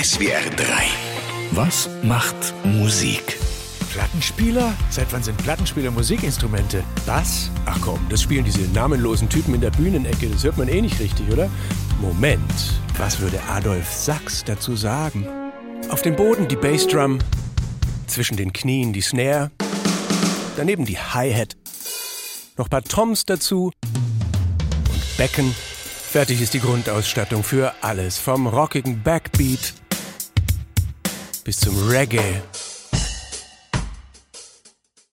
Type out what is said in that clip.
SWR 3. Was macht Musik? Plattenspieler? Seit wann sind Plattenspieler Musikinstrumente? Das? Ach komm, das spielen diese namenlosen Typen in der Bühnenecke. Das hört man eh nicht richtig, oder? Moment, was würde Adolf Sachs dazu sagen? Auf dem Boden die Bassdrum, zwischen den Knien die Snare, daneben die Hi-Hat, noch paar Toms dazu und Becken. Fertig ist die Grundausstattung für alles, vom rockigen Backbeat bis zum Reggae